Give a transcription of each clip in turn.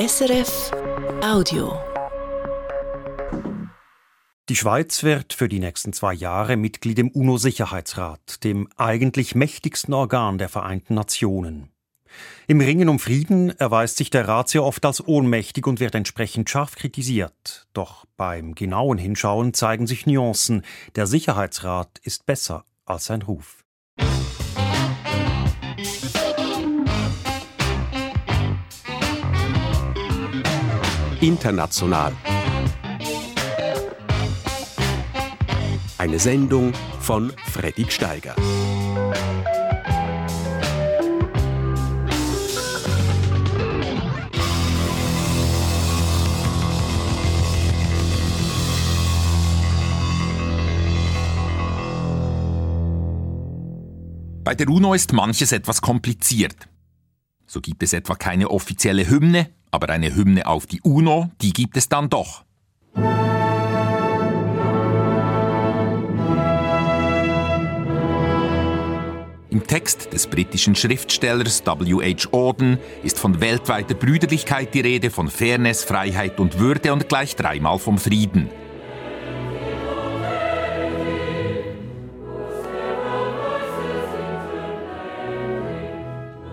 SRF Audio. Die Schweiz wird für die nächsten zwei Jahre Mitglied im UNO-Sicherheitsrat, dem eigentlich mächtigsten Organ der Vereinten Nationen. Im Ringen um Frieden erweist sich der Rat sehr oft als ohnmächtig und wird entsprechend scharf kritisiert. Doch beim genauen Hinschauen zeigen sich Nuancen. Der Sicherheitsrat ist besser als sein Ruf. International. Eine Sendung von Freddy Steiger. Bei der UNO ist manches etwas kompliziert. So gibt es etwa keine offizielle Hymne, aber eine Hymne auf die UNO, die gibt es dann doch. Im Text des britischen Schriftstellers W.H. Auden ist von weltweiter Brüderlichkeit die Rede, von Fairness, Freiheit und Würde und gleich dreimal vom Frieden.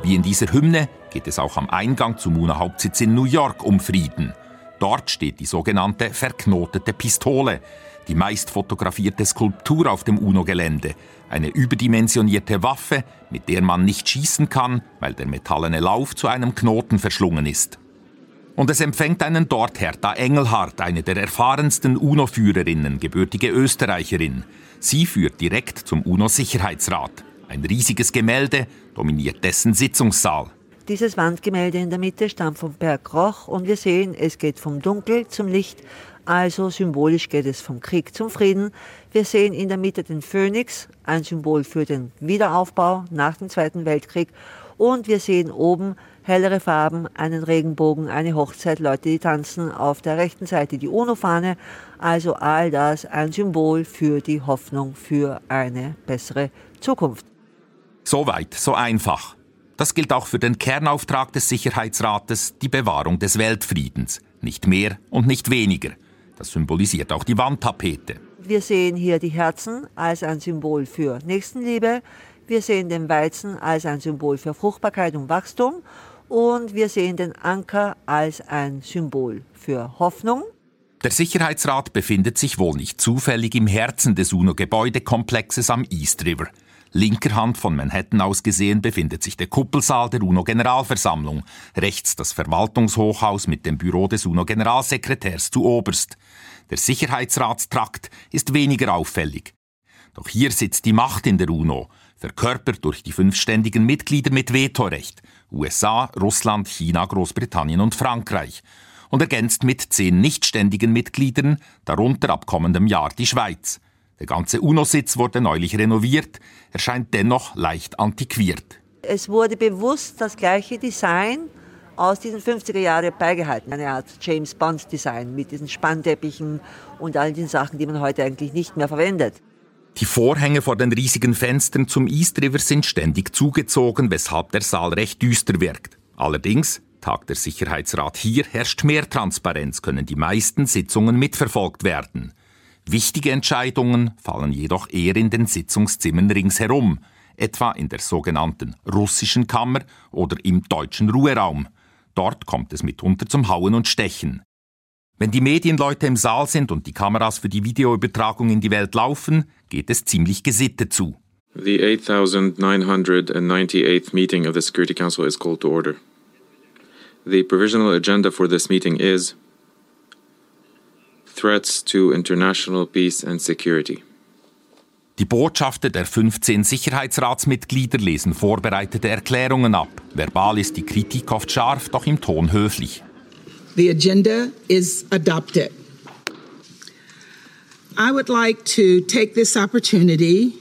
Wie in dieser Hymne geht es auch am Eingang zum UNO-Hauptsitz in New York um Frieden. Dort steht die sogenannte verknotete Pistole, die meist fotografierte Skulptur auf dem UNO-Gelände, eine überdimensionierte Waffe, mit der man nicht schießen kann, weil der metallene Lauf zu einem Knoten verschlungen ist. Und es empfängt einen dort Hertha Engelhardt, eine der erfahrensten UNO-Führerinnen, gebürtige Österreicherin. Sie führt direkt zum UNO-Sicherheitsrat. Ein riesiges Gemälde dominiert dessen Sitzungssaal. Dieses Wandgemälde in der Mitte stammt von Berg Roch und wir sehen, es geht vom Dunkel zum Licht, also symbolisch geht es vom Krieg zum Frieden. Wir sehen in der Mitte den Phönix, ein Symbol für den Wiederaufbau nach dem Zweiten Weltkrieg. Und wir sehen oben hellere Farben, einen Regenbogen, eine Hochzeit, Leute, die tanzen. Auf der rechten Seite die UNO-Fahne. Also all das ein Symbol für die Hoffnung für eine bessere Zukunft. So weit, so einfach. Das gilt auch für den Kernauftrag des Sicherheitsrates, die Bewahrung des Weltfriedens. Nicht mehr und nicht weniger. Das symbolisiert auch die Wandtapete. Wir sehen hier die Herzen als ein Symbol für Nächstenliebe. Wir sehen den Weizen als ein Symbol für Fruchtbarkeit und Wachstum. Und wir sehen den Anker als ein Symbol für Hoffnung. Der Sicherheitsrat befindet sich wohl nicht zufällig im Herzen des UNO-Gebäudekomplexes am East River. Linker Hand von Manhattan aus gesehen befindet sich der Kuppelsaal der UNO-Generalversammlung, rechts das Verwaltungshochhaus mit dem Büro des UNO-Generalsekretärs zu oberst. Der Sicherheitsratstrakt ist weniger auffällig. Doch hier sitzt die Macht in der UNO, verkörpert durch die fünf ständigen Mitglieder mit Vetorecht USA, Russland, China, Großbritannien und Frankreich und ergänzt mit zehn nichtständigen Mitgliedern, darunter ab kommendem Jahr die Schweiz. Der ganze UNO-Sitz wurde neulich renoviert, erscheint dennoch leicht antiquiert. Es wurde bewusst das gleiche Design aus diesen 50er Jahren beigehalten. Eine Art James Bond Design mit diesen Spannteppichen und all den Sachen, die man heute eigentlich nicht mehr verwendet. Die Vorhänge vor den riesigen Fenstern zum East River sind ständig zugezogen, weshalb der Saal recht düster wirkt. Allerdings, tagt der Sicherheitsrat hier, herrscht mehr Transparenz, können die meisten Sitzungen mitverfolgt werden. Wichtige Entscheidungen fallen jedoch eher in den Sitzungszimmern ringsherum, etwa in der sogenannten russischen Kammer oder im deutschen Ruheraum. Dort kommt es mitunter zum Hauen und Stechen. Wenn die Medienleute im Saal sind und die Kameras für die Videoübertragung in die Welt laufen, geht es ziemlich gesittet zu. The 8998th meeting of the Security Council is called to order. The provisional agenda for this meeting is threats to international peace and security. Die Botschafter der 15 Sicherheitsratsmitglieder lesen vorbereitete Erklärungen ab. Verbal ist die Kritik oft scharf, doch im Ton höflich. The agenda is adopted. I would like to take this opportunity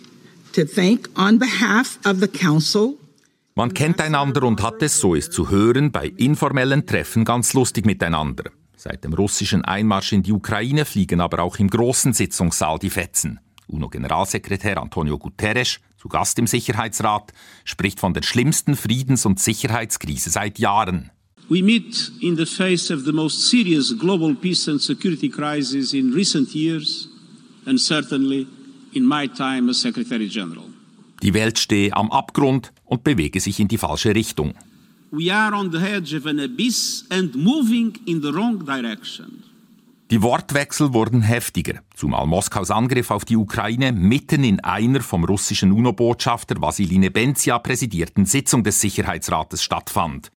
to thank on behalf of the council Man kennt einander und hat es, so ist zu hören, bei informellen Treffen ganz lustig miteinander. Seit dem russischen Einmarsch in die Ukraine fliegen aber auch im großen Sitzungssaal die Fetzen. UNO-Generalsekretär Antonio Guterres, zu Gast im Sicherheitsrat, spricht von der schlimmsten Friedens- und Sicherheitskrise seit Jahren. We meet in the face of the most serious global peace and security crisis in recent years and certainly in my time as Secretary General. Die Welt stehe am Abgrund und bewege sich in die falsche Richtung. We are on the edge of an abyss and moving in the wrong direction. Die Wortwechsel wurden heftiger, zumal Moskaus Angriff auf die Ukraine mitten in einer vom russischen UNO-Botschafter Wassili Nebenzia präsidierten Sitzung des Sicherheitsrates stattfand.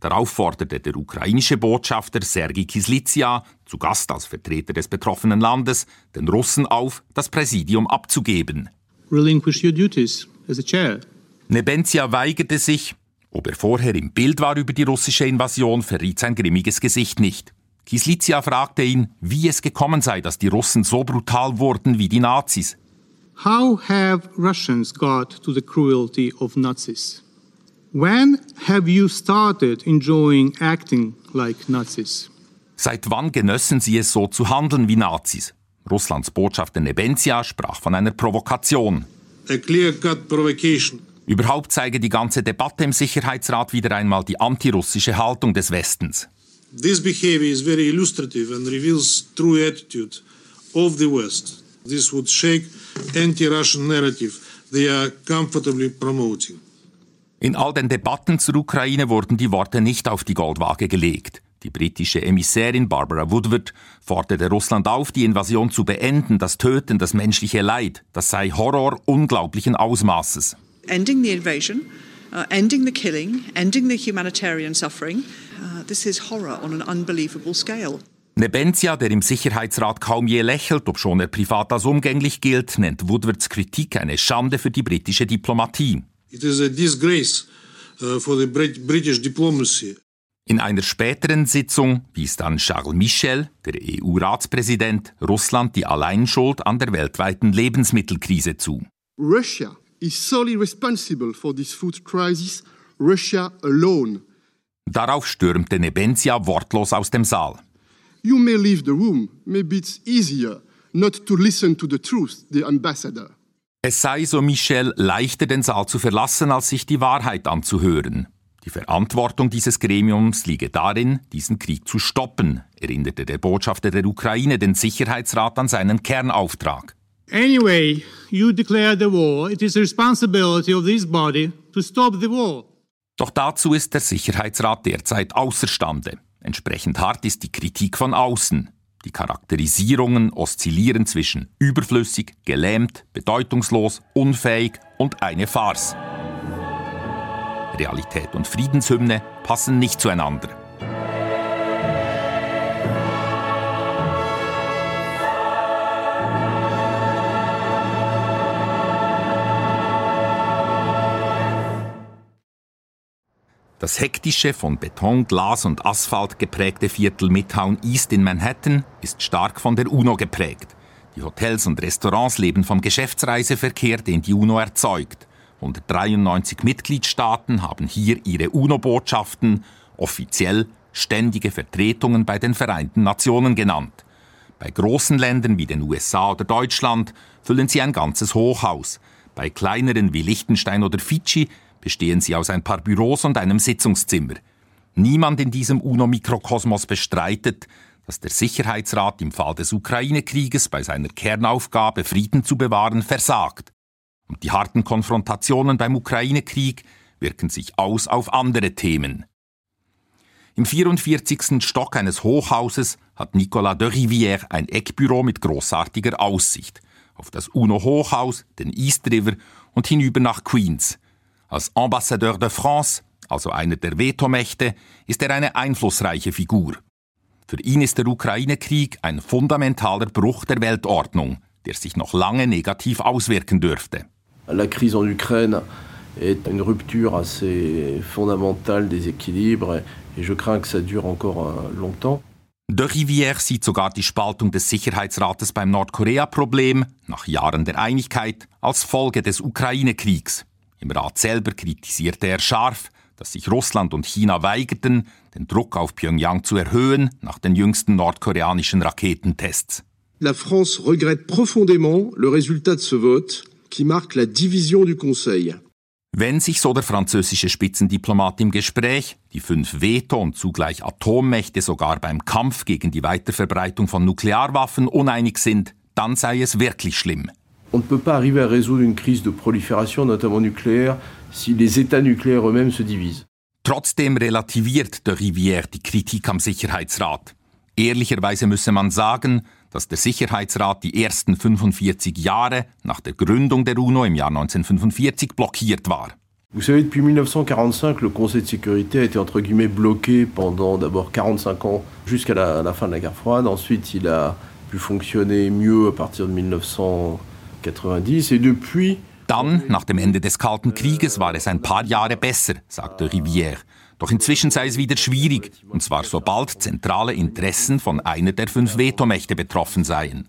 Darauf forderte der ukrainische Botschafter Sergei Kislitsia, zu Gast als Vertreter des betroffenen Landes, den Russen auf, das Präsidium abzugeben. Relinquish your duties as a chair. Nebenzia weigerte sich. Ob er vorher im Bild war über die russische Invasion, verriet sein grimmiges Gesicht nicht. Kislitsia fragte ihn, wie es gekommen sei, dass die Russen so brutal wurden wie die Nazis. How have Russians got to the cruelty of Nazis? When have you started enjoying acting like Nazis? Seit wann genössen sie es so zu handeln wie Nazis? Russlands Botschafter Nebenzia sprach von einer Provokation. A clear-cut provocation. Überhaupt zeige die ganze Debatte im Sicherheitsrat wieder einmal die antirussische Haltung des Westens. This behavior is very illustrative and reveals true attitude of the West. This would shake anti-Russian narrative they are comfortably promoting. In all den Debatten zur Ukraine wurden die Worte nicht auf die Goldwaage gelegt. Die britische Emissärin Barbara Woodward forderte Russland auf, die Invasion zu beenden, das Töten, das menschliche Leid. Das sei Horror unglaublichen Ausmaßes. Ending the invasion, uh, ending the killing, ending the humanitarian suffering. Uh, this is horror on an unbelievable scale. Nebenzia, der im Sicherheitsrat kaum je lächelt, obschon er privat als umgänglich gilt, nennt Woodwards Kritik eine Schande für die britische Diplomatie. It is a disgrace uh, for the British diplomacy. In einer späteren Sitzung wies dann Charles Michel, der EU-Ratspräsident, Russland die Alleinschuld an der weltweiten Lebensmittelkrise zu. Russia is solely responsible for this food crisis. Russia alone. Darauf stürmte Nebenzia wortlos aus dem Saal. You may leave the room. Maybe it's easier not to listen to the truth, the ambassador. Es sei, so Michel, leichter den Saal zu verlassen, als sich die Wahrheit anzuhören. Die Verantwortung dieses Gremiums liege darin, diesen Krieg zu stoppen, erinnerte der Botschafter der Ukraine den Sicherheitsrat an seinen Kernauftrag. Anyway, you declare the war. It is the responsibility of this body to stop the war. Doch dazu ist der Sicherheitsrat derzeit außerstande. Entsprechend hart ist die Kritik von außen. Die Charakterisierungen oszillieren zwischen überflüssig, gelähmt, bedeutungslos, unfähig und eine Farce. Realität und Friedenshymne passen nicht zueinander. Das hektische, von Beton, Glas und Asphalt geprägte Viertel Midtown East in Manhattan ist stark von der UNO geprägt. Die Hotels und Restaurants leben vom Geschäftsreiseverkehr, den die UNO erzeugt. 193 Mitgliedstaaten haben hier ihre UNO-Botschaften, offiziell ständige Vertretungen bei den Vereinten Nationen genannt. Bei großen Ländern wie den USA oder Deutschland füllen sie ein ganzes Hochhaus. Bei kleineren wie Liechtenstein oder Fidschi bestehen sie aus ein paar Büros und einem Sitzungszimmer. Niemand in diesem UNO-Mikrokosmos bestreitet, dass der Sicherheitsrat im Fall des Ukraine-Krieges bei seiner Kernaufgabe, Frieden zu bewahren, versagt. Und die harten Konfrontationen beim Ukraine-Krieg wirken sich aus auf andere Themen. Im 44. Stock eines Hochhauses hat Nicolas de Rivière ein Eckbüro mit großartiger Aussicht auf das UNO-Hochhaus, den East River und hinüber nach Queens – als Ambassadeur de France, also einer der Vetomächte, ist er eine einflussreiche Figur. Für ihn ist der Ukraine-Krieg ein fundamentaler Bruch der Weltordnung, der sich noch lange negativ auswirken dürfte. La crise en Ukraine est une rupture assez fondamentale des équilibres et je crains que ça dure encore longtemps. De Rivière sieht sogar die Spaltung des Sicherheitsrates beim Nordkorea-Problem nach Jahren der Einigkeit als Folge des Ukraine-Kriegs. Im Rat selber kritisierte er scharf, dass sich Russland und China weigerten, den Druck auf Pyongyang zu erhöhen nach den jüngsten nordkoreanischen Raketentests. La France regrette profondément le résultat de ce vote qui marque la division du Conseil. Wenn sich so der französische Spitzendiplomat im Gespräch, die fünf Veto- und zugleich Atommächte sogar beim Kampf gegen die Weiterverbreitung von Nuklearwaffen uneinig sind, dann sei es wirklich schlimm. On ne peut pas arriver à résoudre une crise de prolifération, notamment nucléaire, si les États nucléaires eux-mêmes se divisent. Trotzdem relativiert de Rivière die Kritik am Sicherheitsrat. Ehrlicherweise müsse man sagen, dass der Sicherheitsrat die ersten 45 Jahre nach der Gründung der UNO im Jahr 1945 blockiert war. Vous savez, depuis 1945, le Conseil de sécurité a été entre guillemets bloqué pendant d'abord 45 ans jusqu'à la, la, fin de la guerre froide. Ensuite, il a pu fonctionner mieux à partir de 1990 et depuis. Dann, nach dem Ende des Kalten Krieges, war es ein paar Jahre besser, sagte Rivière. Doch inzwischen sei es wieder schwierig, und zwar sobald zentrale Interessen von einer der fünf Vetomächte betroffen seien.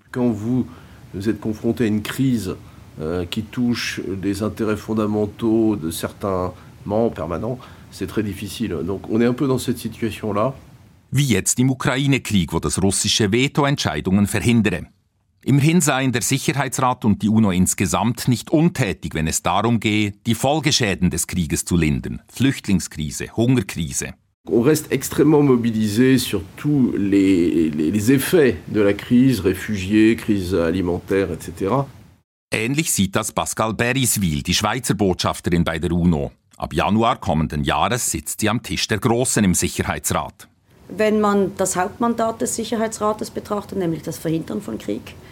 Vous êtes confronté à une crise euh, qui touche les intérêts fondamentaux de certains membres permanents, c'est très difficile. Donc on est un peu dans cette situation-là. Wie jetzt im Ukraine-Krieg, wo das russische Veto Entscheidungen verhindere. Immerhin seien der Sicherheitsrat und die UNO insgesamt nicht untätig, wenn es darum gehe, die Folgeschäden des Krieges zu lindern. Flüchtlingskrise, Hungerkrise. On reste extrêmement mobilisé sur tous les, les, les effets de la crise, réfugiés, crise alimentaire, etc. Ähnlich sieht das Pascal Beriswil, die Schweizer Botschafterin bei der UNO. Ab Januar kommenden Jahres sitzt sie am Tisch der Großen im Sicherheitsrat. Wenn man das Hauptmandat des Sicherheitsrates betrachtet, nämlich das Verhindern von Krieg, äh,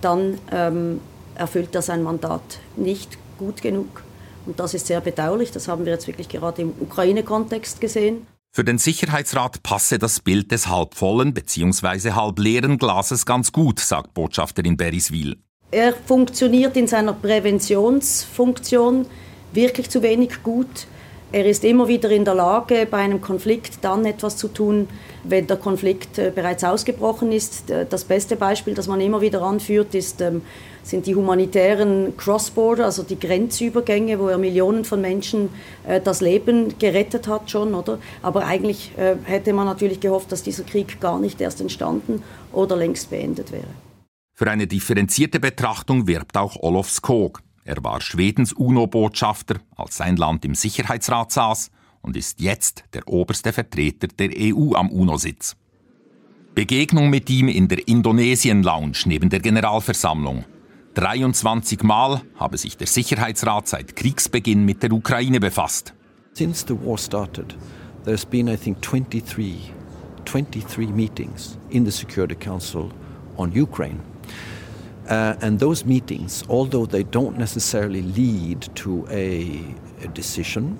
dann ähm, erfüllt er sein Mandat nicht gut genug. Und das ist sehr bedauerlich. Das haben wir jetzt wirklich gerade im Ukraine-Kontext gesehen. Für den Sicherheitsrat passe das Bild des halbvollen bzw. halbleeren Glases ganz gut, sagt Botschafterin Beriswil. Er funktioniert in seiner Präventionsfunktion wirklich zu wenig gut. Er ist immer wieder in der Lage, bei einem Konflikt dann etwas zu tun, wenn der Konflikt äh, bereits ausgebrochen ist. Das beste Beispiel, das man immer wieder anführt, ist, ähm, sind die humanitären Cross-Border, also die Grenzübergänge, wo er Millionen von Menschen äh, das Leben gerettet hat schon, oder? Aber eigentlich äh, hätte man natürlich gehofft, dass dieser Krieg gar nicht erst entstanden oder längst beendet wäre. Für eine differenzierte Betrachtung wirbt auch Olof Skog. Er war Schwedens UNO-Botschafter, als sein Land im Sicherheitsrat saß und ist jetzt der oberste Vertreter der EU am UNO-Sitz. Begegnung mit ihm in der Indonesien-Lounge neben der Generalversammlung. 23 Mal habe sich der Sicherheitsrat seit Kriegsbeginn mit der Ukraine befasst. Since the war started, there's been, I think, 23, 23 meetings in the Security Council on Ukraine. Uh, and those meetings, although they don't necessarily lead to a, a decision,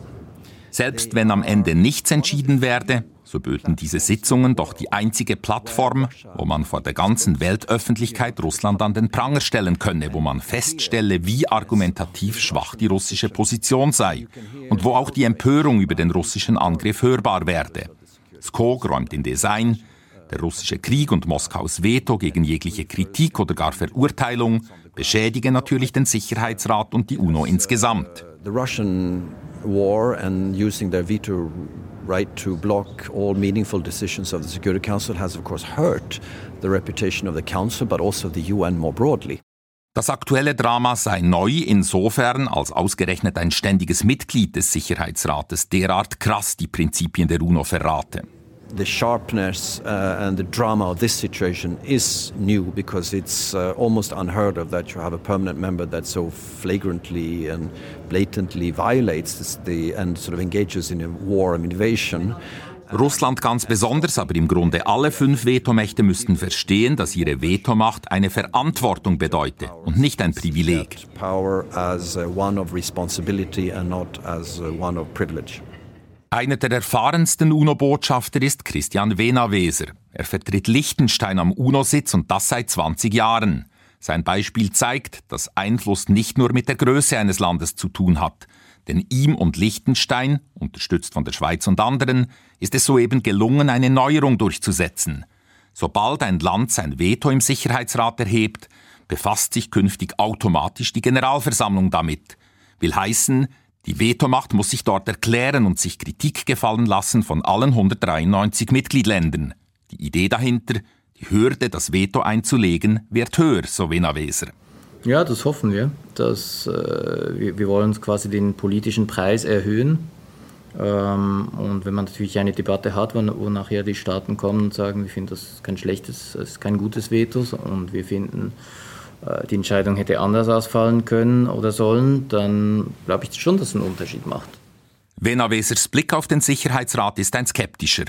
selbst wenn am Ende nichts entschieden werde, so böten diese Sitzungen doch die einzige Plattform, wo man vor der ganzen Weltöffentlichkeit Russland an den Pranger stellen könne, wo man feststelle, wie argumentativ schwach die russische Position sei und wo auch die Empörung über den russischen Angriff hörbar werde. Skog räumt in Design, der russische Krieg und Moskaus Veto gegen jegliche Kritik oder gar Verurteilung beschädigen natürlich den Sicherheitsrat und die UNO insgesamt. The Russian war and using their veto right to block all meaningful decisions of the Security Council has of course hurt the reputation of the Council but also the UN more broadly. Das aktuelle Drama sei neu insofern, als ausgerechnet ein ständiges Mitglied des Sicherheitsrates derart krass die Prinzipien der UNO verrate. The sharpness uh, and the drama of this situation is new because it's uh, almost unheard of that you have a permanent member that so flagrantly and blatantly violates the and sort of engages in a war and invasion. Russland ganz besonders, aber im Grunde alle fünf Vetomächte müssten verstehen, dass ihre Vetomacht eine Verantwortung bedeute und nicht ein Privileg. Power as one of responsibility and not as one of privilege. Einer der erfahrensten UNO-Botschafter ist Christian Wenaweser. Er vertritt Liechtenstein am UNO-Sitz und das seit 20 Jahren. Sein Beispiel zeigt, dass Einfluss nicht nur mit der Größe eines Landes zu tun hat. Denn ihm und Liechtenstein, unterstützt von der Schweiz und anderen, ist es soeben gelungen, eine Neuerung durchzusetzen. Sobald ein Land sein Veto im Sicherheitsrat erhebt, befasst sich künftig automatisch die Generalversammlung damit. Will heißen, die Vetomacht muss sich dort erklären und sich Kritik gefallen lassen von allen 193 Mitgliedländern. Die Idee dahinter, die Hürde, das Veto einzulegen, wird höher, so Wenaweser. Ja, das hoffen wir. Dass, äh, wir, wir wollen quasi den politischen Preis erhöhen. Ähm, und wenn man natürlich eine Debatte hat, wo, wo nachher die Staaten kommen und sagen, wir finden das kein schlechtes, das ist kein gutes Veto und wir finden, die Entscheidung hätte anders ausfallen können oder sollen, dann glaube ich schon, dass es einen Unterschied macht. Wena Wesers Blick auf den Sicherheitsrat ist ein skeptischer.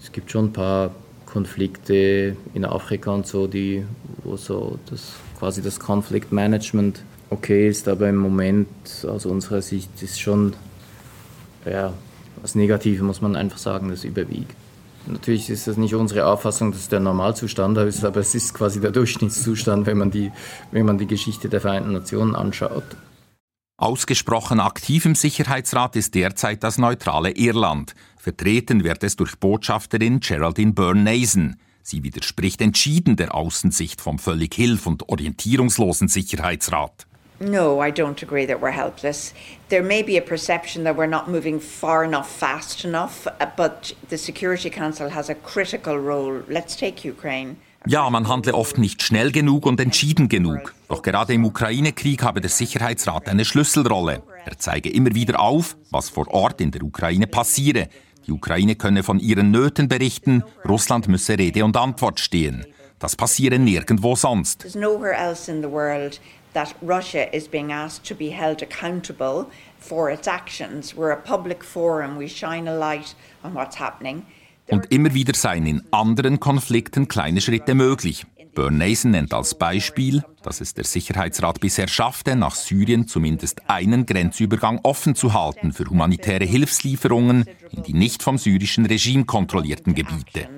Es gibt schon ein paar Konflikte in Afrika und so, die, wo so das, quasi das Konfliktmanagement okay ist, aber im Moment aus unserer Sicht ist schon ja, das Negative, muss man einfach sagen, das überwiegt. Natürlich ist das nicht unsere Auffassung, dass der Normalzustand ist, aber es ist quasi der Durchschnittszustand, wenn man die, wenn man die Geschichte der Vereinten Nationen anschaut. Ausgesprochen aktiv im Sicherheitsrat ist derzeit das neutrale Irland. Vertreten wird es durch Botschafterin Geraldine Byrne-Nason. Sie widerspricht entschieden der Außensicht vom völlig hilf- und orientierungslosen Sicherheitsrat. No, I don't agree that we're helpless. There may be a perception that we're not moving far enough, fast enough, uh, but the Security Council has a critical role. Let's take Ukraine. Ja, man handle oft nicht schnell genug und entschieden genug. Doch gerade im Ukraine-Krieg habe der Sicherheitsrat eine Schlüsselrolle. Er zeige immer wieder auf, was vor Ort in der Ukraine passiere. Die Ukraine könne von ihren Nöten berichten, Russland müsse Rede und Antwort stehen. Das passiere nirgendwo sonst. That Russia is being asked to be held accountable for its actions. We're a public forum, we shine a light on what's happening. Und immer wieder seien in anderen Konflikten kleine Schritte möglich. Bernaysen nennt als Beispiel, dass es der Sicherheitsrat bisher schaffte, nach Syrien zumindest einen Grenzübergang offen zu halten für humanitäre Hilfslieferungen in die nicht vom syrischen Regime kontrollierten Gebiete.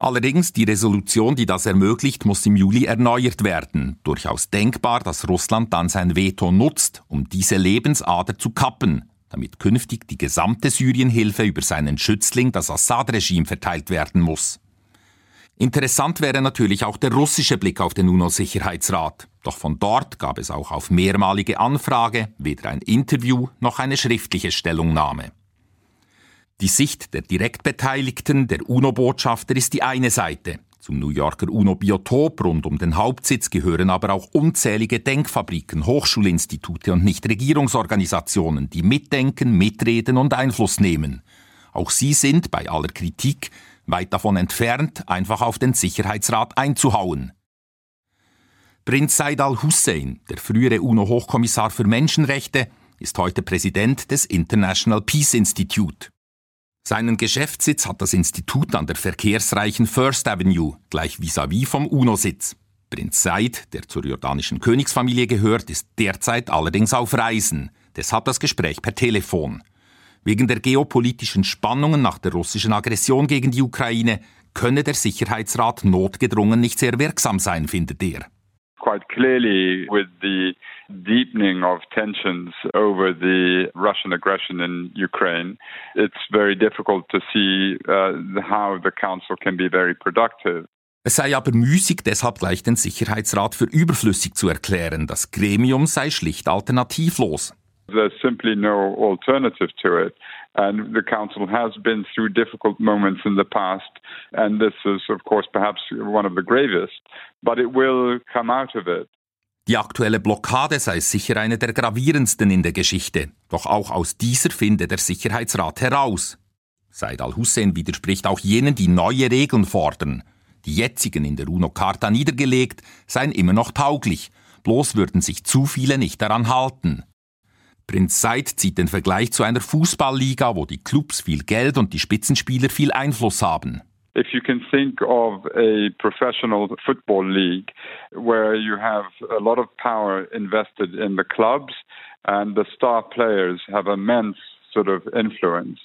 Allerdings, die Resolution, die das ermöglicht, muss im Juli erneuert werden. Durchaus denkbar, dass Russland dann sein Veto nutzt, um diese Lebensader zu kappen, damit künftig die gesamte Syrienhilfe über seinen Schützling, das Assad-Regime, verteilt werden muss. Interessant wäre natürlich auch der russische Blick auf den UNO-Sicherheitsrat. Doch von dort gab es auch auf mehrmalige Anfrage weder ein Interview noch eine schriftliche Stellungnahme. Die Sicht der Direktbeteiligten, der UNO-Botschafter, ist die eine Seite. Zum New Yorker UNO-Biotop rund um den Hauptsitz gehören aber auch unzählige Denkfabriken, Hochschulinstitute und Nichtregierungsorganisationen, die mitdenken, mitreden und Einfluss nehmen. Auch sie sind bei aller Kritik weit davon entfernt, einfach auf den Sicherheitsrat einzuhauen. Prinz Said al-Hussein, der frühere UNO-Hochkommissar für Menschenrechte, ist heute Präsident des International Peace Institute. Seinen Geschäftssitz hat das Institut an der verkehrsreichen First Avenue, gleich vis-à-vis -vis vom UNO-Sitz. Prinz Said, der zur jordanischen Königsfamilie gehört, ist derzeit allerdings auf Reisen. Deshalb das Gespräch per Telefon. Wegen der geopolitischen Spannungen nach der russischen Aggression gegen die Ukraine könne der Sicherheitsrat notgedrungen nicht sehr wirksam sein, findet er. Quite clearly with the deepening of tensions over the Russian aggression in Ukraine, it's very difficult to see uh, how the Council can be very productive. Es sei aber müßig, deshalb gleich den Sicherheitsrat für überflüssig zu erklären. Das Gremium sei schlicht alternativlos. There's simply no alternative to it. And the Council has been through difficult moments in the past, and this is, of course, perhaps one of the gravest, but it will come out of it. Die aktuelle Blockade sei sicher eine der gravierendsten in der Geschichte. Doch auch aus dieser finde der Sicherheitsrat heraus. Said al-Hussein widerspricht auch jenen, die neue Regeln fordern. Die jetzigen in der UNO-Charta niedergelegt seien immer noch tauglich, bloß würden sich zu viele nicht daran halten. Prinz Said zieht den Vergleich zu einer Fußballliga, wo die Clubs viel Geld und die Spitzenspieler viel Einfluss haben. If you can think of a professional football league where you have a lot of power invested in the clubs and the star players have immense sort of influence.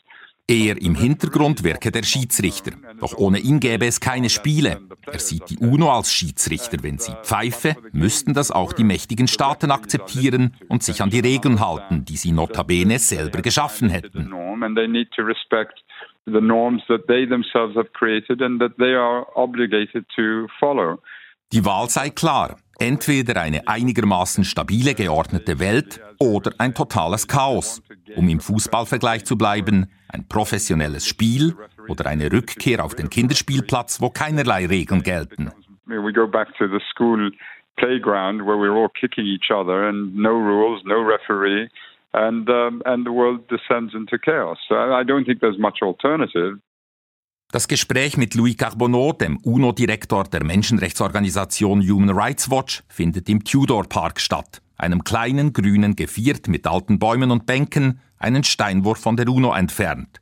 Eher im Hintergrund wirke der Schiedsrichter. Doch ohne ihn gäbe es keine Spiele. Er sieht die UNO als Schiedsrichter. Wenn sie pfeife, müssten das auch die mächtigen Staaten akzeptieren und sich an die Regeln halten, die sie notabene selber geschaffen hätten the norms that they themselves have created and that they are obligated to follow. Die Wahl sei klar. Entweder eine einigermaßen stabile, geordnete Welt oder ein totales Chaos. Um im Fußballvergleich zu bleiben, ein professionelles Spiel oder eine Rückkehr auf den Kinderspielplatz, wo keinerlei Regeln gelten. We go back to the school playground where we're all kicking each other and no rules, no referee, and um, and the world descends into chaos. So I don't think there's much alternative. Das Gespräch mit Louis Carbonneau, dem UNO-Direktor der Menschenrechtsorganisation Human Rights Watch, findet im Tudor Park statt, einem kleinen grünen Geviert mit alten Bäumen und Bänken, einen Steinwurf von der UNO entfernt.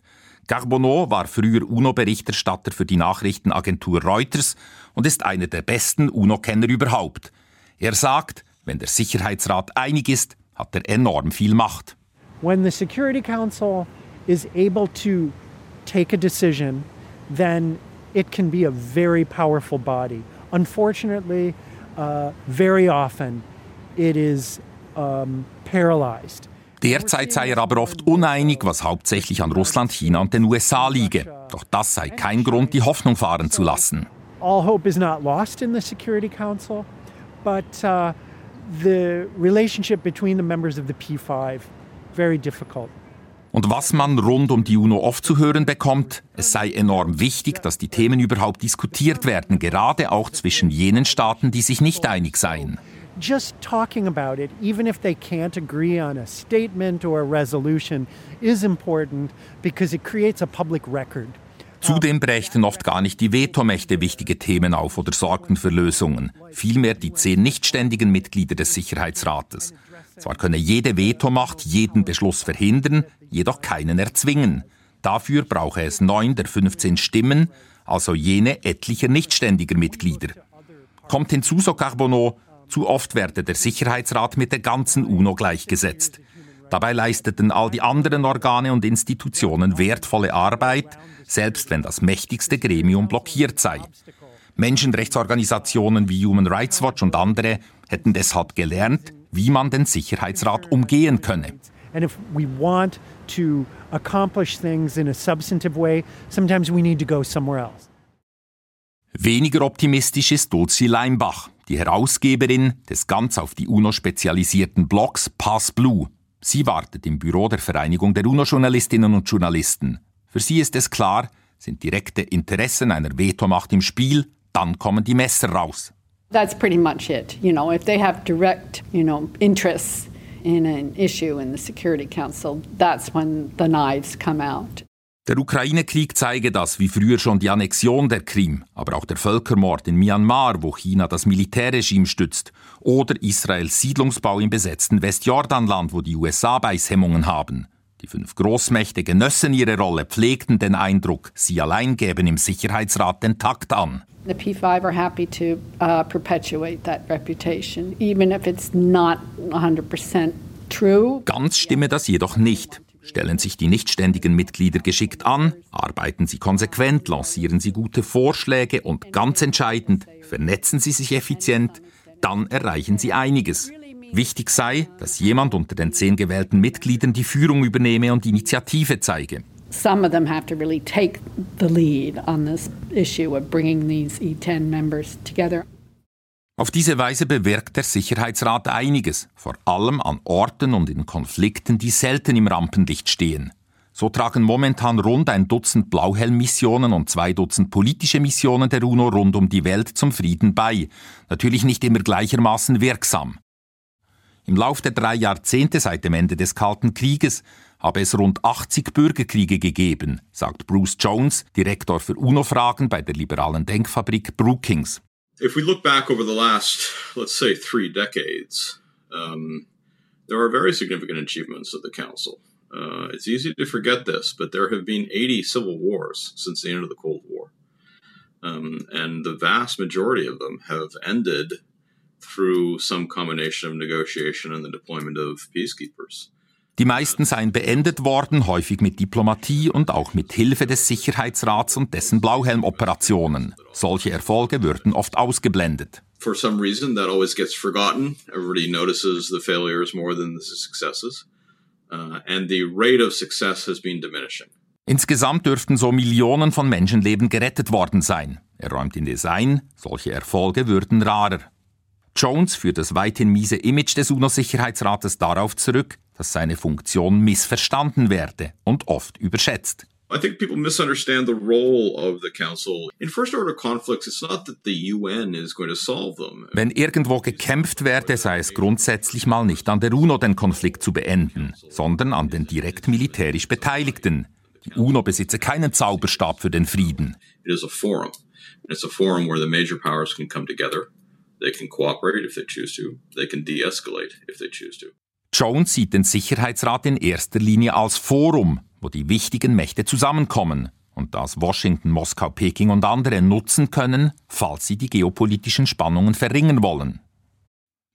Carbonneau war früher UNO-Berichterstatter für die Nachrichtenagentur Reuters und ist einer der besten UNO-Kenner überhaupt. Er sagt, wenn der Sicherheitsrat einig ist, hat er enorm viel Macht. When the Security Council is able to take a decision then it can be a very powerful body. Unfortunately, uh, very often it is um, paralyzed. Derzeit sei er aber oft uneinig, was hauptsächlich an Russland, China und den USA liege. Doch das sei kein Grund, die Hoffnung fahren zu lassen. All hope is not lost in the Security Council, but uh, the relationship between the members of the P5 very difficult. Und was man rund um die UNO oft zu hören bekommt, es sei enorm wichtig, dass die Themen überhaupt diskutiert werden, gerade auch zwischen jenen Staaten, die sich nicht einig seien. Just talking about it, even if they can't agree on a statement or a resolution, is important because it creates a public record. Zudem brächten oft gar nicht die Vetomächte wichtige Themen auf oder sorgten für Lösungen, vielmehr die zehn nichtständigen Mitglieder des Sicherheitsrates. Zwar könne jede Vetomacht jeden Beschluss verhindern, jedoch keinen erzwingen. Dafür brauche es neun der 15 Stimmen, also jene etlicher nichtständiger Mitglieder. Kommt hinzu, so Carbonneau, zu oft werde der Sicherheitsrat mit der ganzen UNO gleichgesetzt. Dabei leisteten all die anderen Organe und Institutionen wertvolle Arbeit, selbst wenn das mächtigste Gremium blockiert sei. Menschenrechtsorganisationen wie Human Rights Watch und andere hätten deshalb gelernt, wie man den Sicherheitsrat umgehen könne. And if we want to accomplish things in a substantive way, sometimes we need to go somewhere else. Weniger optimistisch ist Dulcie Leimbach, die Herausgeberin des ganz auf die UNO spezialisierten Blogs Pass Blue. Sie wartet im Büro der Vereinigung der UNO-Journalistinnen und Journalisten. Für sie ist es klar, sind direkte Interessen einer Vetomacht im Spiel, dann kommen die Messer raus. That's pretty much it. You know, if they have direct, you know, interests in an issue in the Security Council, that's when the knives come out. Der Ukraine-Krieg zeige das, wie früher schon die Annexion der Krim, aber auch der Völkermord in Myanmar, wo China das Militärregime stützt, oder Israels Siedlungsbau im besetzten Westjordanland, wo die USA Beißhemmungen haben. Die fünf Großmächte genössen ihre Rolle, pflegten den Eindruck, sie allein gäben im Sicherheitsrat den Takt an. The P5 are happy to uh, perpetuate that reputation, even if it's not 100% true. Ganz stimme das jedoch nicht. Stellen sich die nichtständigen Mitglieder geschickt an, arbeiten sie konsequent, lancieren sie gute Vorschläge und ganz entscheidend, vernetzen sie sich effizient, dann erreichen sie einiges. Wichtig sei, dass jemand unter den zehn gewählten Mitgliedern die Führung übernehme und Initiative zeige. Some of them have to really take the lead on this issue of bringing these E10 members together. Auf diese Weise bewirkt der Sicherheitsrat einiges, vor allem an Orten und in Konflikten, die selten im Rampenlicht stehen. So tragen momentan rund ein Dutzend Blauhelm-Missionen und zwei Dutzend politische Missionen der UNO rund um die Welt zum Frieden bei. Natürlich nicht immer gleichermaßen wirksam. Im Lauf der drei Jahrzehnte seit dem Ende des Kalten Krieges habe es rund 80 Bürgerkriege gegeben, sagt Bruce Jones, Direktor für UNO-Fragen bei der liberalen Denkfabrik Brookings. If we look back over the last, let's say, three decades, um, there are very significant achievements of the Council. Uh, it's easy to forget this, but there have been 80 civil wars since the end of the Cold War. Um, and the vast majority of them have ended through some combination of negotiation and the deployment of peacekeepers. Die meisten seien beendet worden, häufig mit Diplomatie und auch mit Hilfe des Sicherheitsrats und dessen Blauhelm-Operationen. Solche Erfolge würden oft ausgeblendet. For some reason, that always gets forgotten. Everybody notices the failures more than the successes. Uh, and the rate of success has been diminishing. Insgesamt dürften so Millionen von Menschenleben gerettet worden sein. Er räumt indes ein, solche Erfolge würden rarer. Jones führt das weithin miese Image des UNO-Sicherheitsrates darauf zurück, dass seine Funktion missverstanden werde und oft überschätzt. I think people misunderstand the role of the council. In first order conflicts, it's not that the UN is going to solve them. Wenn irgendwo gekämpft werde, sei es grundsätzlich mal nicht an der UNO, den Konflikt zu beenden, sondern an den direkt militärisch Beteiligten. Die UNO besitze keinen Zauberstab für den Frieden. It is a forum. It's a forum where the major powers can come together. They can cooperate if they choose to. They can de-escalate if they choose to. Jones sieht den Sicherheitsrat in erster Linie als Forum, wo die wichtigen Mächte zusammenkommen und das Washington, Moskau, Peking und andere nutzen können, falls sie die geopolitischen Spannungen verringern wollen.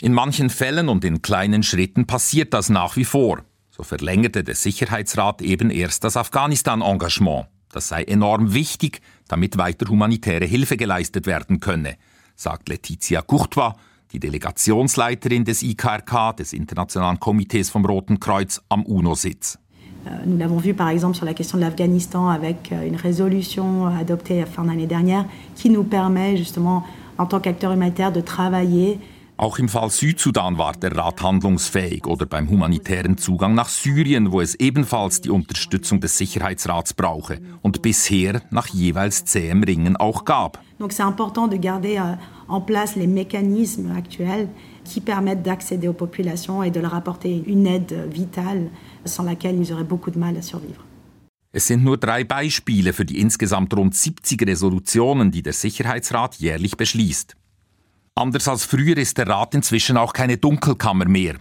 In manchen Fällen und in kleinen Schritten passiert das nach wie vor. So verlängerte der Sicherheitsrat eben erst das Afghanistan-Engagement. Das sei enorm wichtig, damit weiter humanitäre Hilfe geleistet werden könne, sagt Letizia Courtois, die Delegationsleiterin des IKRK, des Internationalen Komitees vom Roten Kreuz, am UNO-Sitz. Euh, nous l'avons vu par exemple sur la question de l'Afghanistan avec euh, une résolution adoptée fin d'année dernière qui nous permet justement en tant qu'acteur humanitaire de travailler Auch im Fall Südsudan war der Rat handlungsfähig oder beim humanitären Zugang nach Syrien, wo es ebenfalls die Unterstützung des Sicherheitsrats brauche und bisher nach jeweils zähem Ringen auch gab. Donc c'est important de garder euh, en place les mécanismes actuels qui permettent d'accéder aux populations et de leur apporter une aide vitale sans laquelle ils auraient beaucoup de mal à survivre. Es sind nur drei Beispiele für die insgesamt rund 70 Resolutionen, die der Sicherheitsrat jährlich beschließt. Anders als früher ist der Rat inzwischen auch keine Dunkelkammer mehr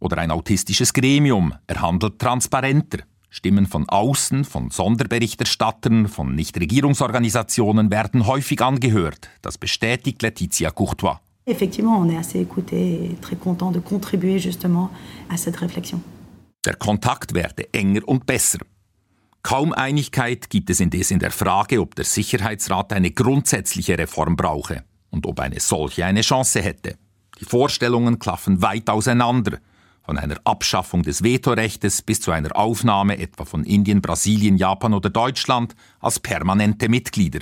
oder ein autistisches Gremium. Er handelt transparenter. Stimmen von außen, von Sonderberichterstattern, von Nichtregierungsorganisationen werden häufig angehört. Das bestätigt Letizia Courtois. Effectivement, on est assez écouté et très content de contribuer justement à cette réflexion. Der Kontakt werde enger und besser. Kaum Einigkeit gibt es indes in der Frage, ob der Sicherheitsrat eine grundsätzliche Reform brauche und ob eine solche eine Chance hätte. Die Vorstellungen klaffen weit auseinander, von einer Abschaffung des Vetorechtes bis zu einer Aufnahme etwa von Indien, Brasilien, Japan oder Deutschland als permanente Mitglieder.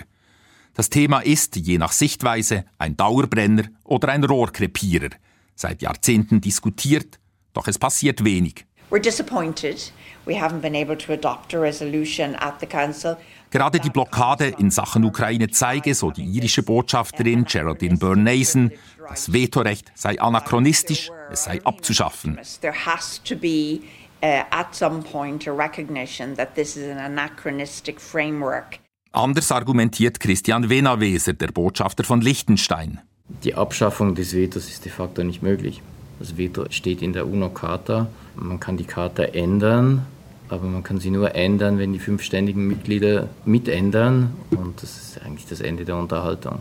Das Thema ist, je nach Sichtweise, ein Dauerbrenner oder ein Rohrkrepierer. Seit Jahrzehnten diskutiert, doch es passiert wenig. We're disappointed we haven't been able to adopt a resolution at the Council. Gerade die Blockade in Sachen Ukraine zeige, so die irische Botschafterin Geraldine Byrne-Nason, das Vetorecht sei anachronistisch, es sei abzuschaffen. There has to be uh, at some point a recognition that this is an anachronistic framework. Anders argumentiert Christian Wenaweser, der Botschafter von Liechtenstein. Die Abschaffung des Vetos ist de facto nicht möglich. Das Veto steht in der UNO-Charta. Man kann die Charta ändern, aber man kann sie nur ändern, wenn die fünf ständigen Mitglieder mitändern. Und das ist eigentlich das Ende der Unterhaltung.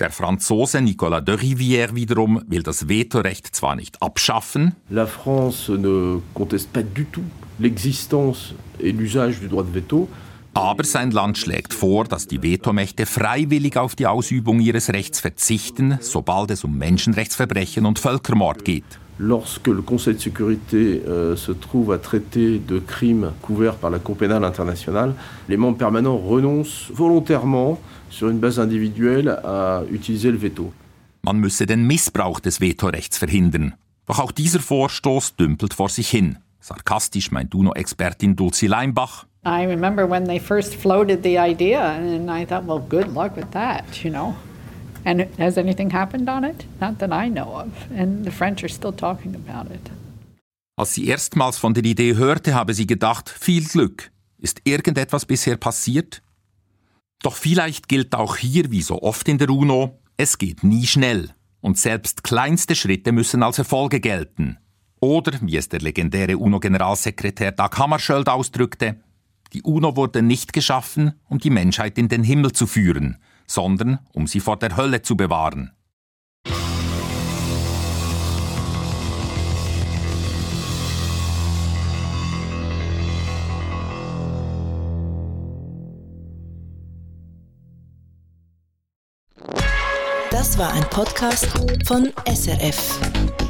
Der Franzose Nicolas de Rivière wiederum will das Vetorecht zwar nicht abschaffen. La France ne conteste pas du tout l'existence et l'usage du droit de veto. Aber sein Land schlägt vor, dass die Vetomächte freiwillig auf die Ausübung ihres Rechts verzichten, sobald es um Menschenrechtsverbrechen und Völkermord geht. Lorsque le Conseil de sécurité euh, se trouve à traiter de crimes couverts par la Cour pénale internationale, les membres permanents renoncent volontairement, sur une base individuelle, à utiliser le veto. Man müsse den Missbrauch des Vetorechts verhindern. Doch auch dieser Vorstoß dümpelt vor sich hin. Sarkastisch meint UNO-Expertin Dulcie Leimbach. I remember when they first floated the idea, and I thought, well, good luck with that, you know. And has anything happened on it? Not that I know of. And the French are still talking about it. Als sie erstmals von der Idee hörte, habe sie gedacht, viel Glück. Ist irgendetwas bisher passiert? Doch vielleicht gilt auch hier, wie so oft in der UNO, es geht nie schnell. Und selbst kleinste Schritte müssen als Erfolge gelten. Oder, wie es der legendäre UNO-Generalsekretär Dag Hammarskjöld ausdrückte, die UNO wurde nicht geschaffen, um die Menschheit in den Himmel zu führen, sondern um sie vor der Hölle zu bewahren. Das war ein Podcast von SRF.